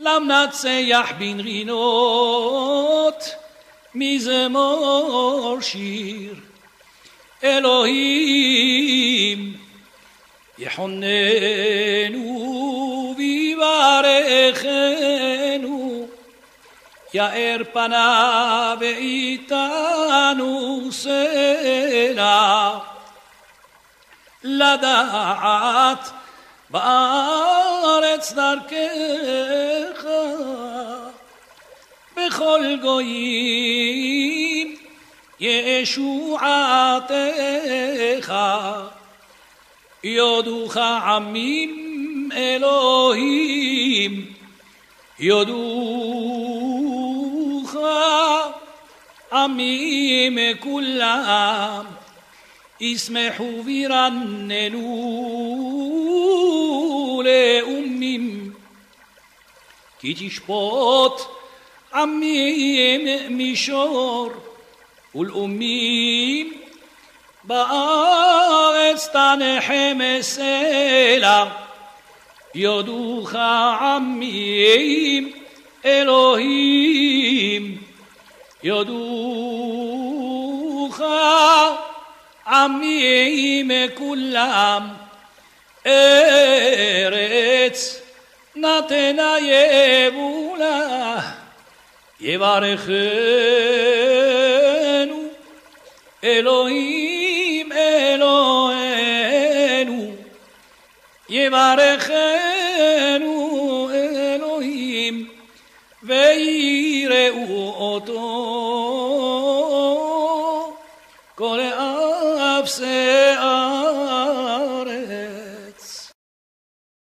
למנצח בנרינות מזמור שיר אלוהים יחוננו ויברכנו יאר פניו ואיתנו סלע לדעת בארץ דרכך בכל גויים ישועתך. יודוך עמים אלוהים יודוך עמים כולם ישמחו וירננו לאומים כי תשפוט עמים מישור ולאומים בארץ תנחם סלע יודוך עמים אלוהים יודוך עמים כולם ארץ Na natena je varechenu Elohim Elohenu. Yevarechenu Elohim veireu oto kole afseh